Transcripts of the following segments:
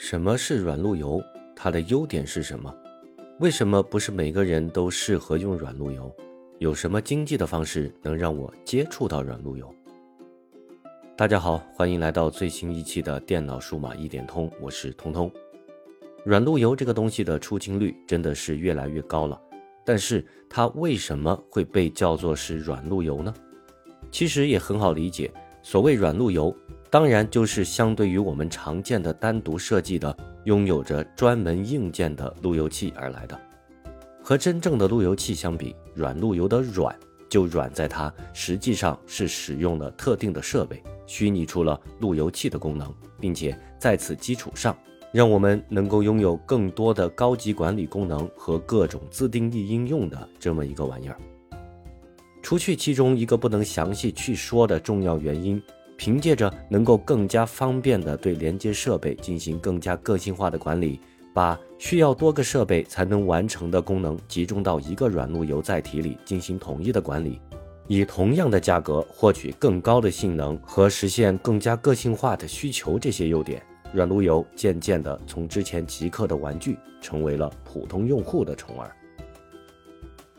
什么是软路由？它的优点是什么？为什么不是每个人都适合用软路由？有什么经济的方式能让我接触到软路由？大家好，欢迎来到最新一期的电脑数码一点通，我是通通。软路由这个东西的出清率真的是越来越高了，但是它为什么会被叫做是软路由呢？其实也很好理解，所谓软路由。当然，就是相对于我们常见的单独设计的、拥有着专门硬件的路由器而来的。和真正的路由器相比，软路由的软就软在它实际上是使用了特定的设备，虚拟出了路由器的功能，并且在此基础上，让我们能够拥有更多的高级管理功能和各种自定义应用的这么一个玩意儿。除去其中一个不能详细去说的重要原因。凭借着能够更加方便地对连接设备进行更加个性化的管理，把需要多个设备才能完成的功能集中到一个软路由载体里进行统一的管理，以同样的价格获取更高的性能和实现更加个性化的需求，这些优点，软路由渐渐地从之前极客的玩具成为了普通用户的宠儿。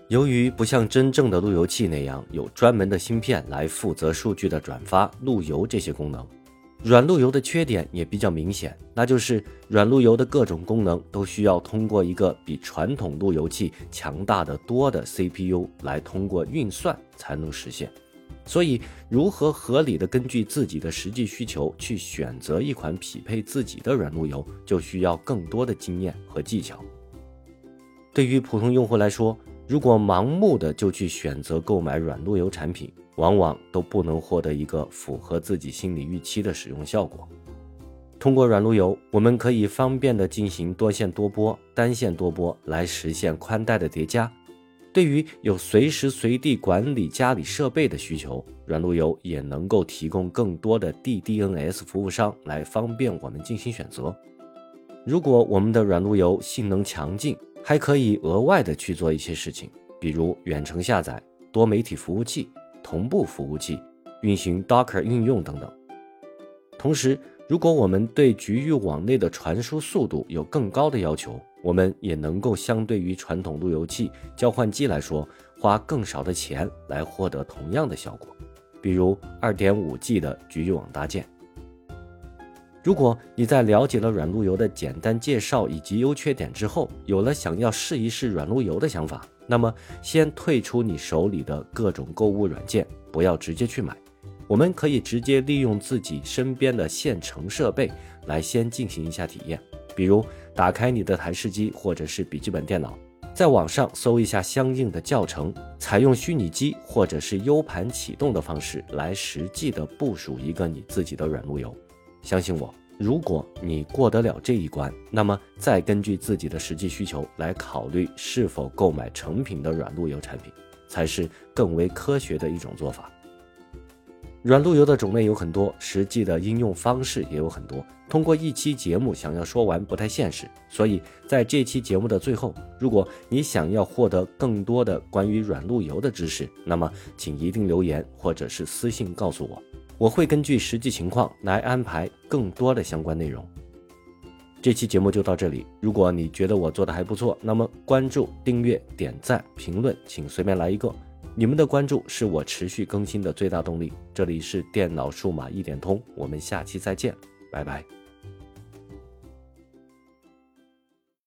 由于不像真正的路由器那样有专门的芯片来负责数据的转发、路由这些功能，软路由的缺点也比较明显，那就是软路由的各种功能都需要通过一个比传统路由器强大的多的 CPU 来通过运算才能实现。所以，如何合理的根据自己的实际需求去选择一款匹配自己的软路由，就需要更多的经验和技巧。对于普通用户来说，如果盲目的就去选择购买软路由产品，往往都不能获得一个符合自己心理预期的使用效果。通过软路由，我们可以方便的进行多线多播、单线多播来实现宽带的叠加。对于有随时随地管理家里设备的需求，软路由也能够提供更多的 DDNS 服务商来方便我们进行选择。如果我们的软路由性能强劲，还可以额外的去做一些事情，比如远程下载、多媒体服务器、同步服务器、运行 Docker 应用等等。同时，如果我们对局域网内的传输速度有更高的要求，我们也能够相对于传统路由器交换机来说，花更少的钱来获得同样的效果，比如 2.5G 的局域网搭建。如果你在了解了软路由的简单介绍以及优缺点之后，有了想要试一试软路由的想法，那么先退出你手里的各种购物软件，不要直接去买。我们可以直接利用自己身边的现成设备来先进行一下体验，比如打开你的台式机或者是笔记本电脑，在网上搜一下相应的教程，采用虚拟机或者是 U 盘启动的方式来实际的部署一个你自己的软路由。相信我，如果你过得了这一关，那么再根据自己的实际需求来考虑是否购买成品的软路由产品，才是更为科学的一种做法。软路由的种类有很多，实际的应用方式也有很多。通过一期节目想要说完不太现实，所以在这期节目的最后，如果你想要获得更多的关于软路由的知识，那么请一定留言或者是私信告诉我。我会根据实际情况来安排更多的相关内容。这期节目就到这里。如果你觉得我做的还不错，那么关注、订阅、点赞、评论，请随便来一个。你们的关注是我持续更新的最大动力。这里是电脑数码一点通，我们下期再见，拜拜。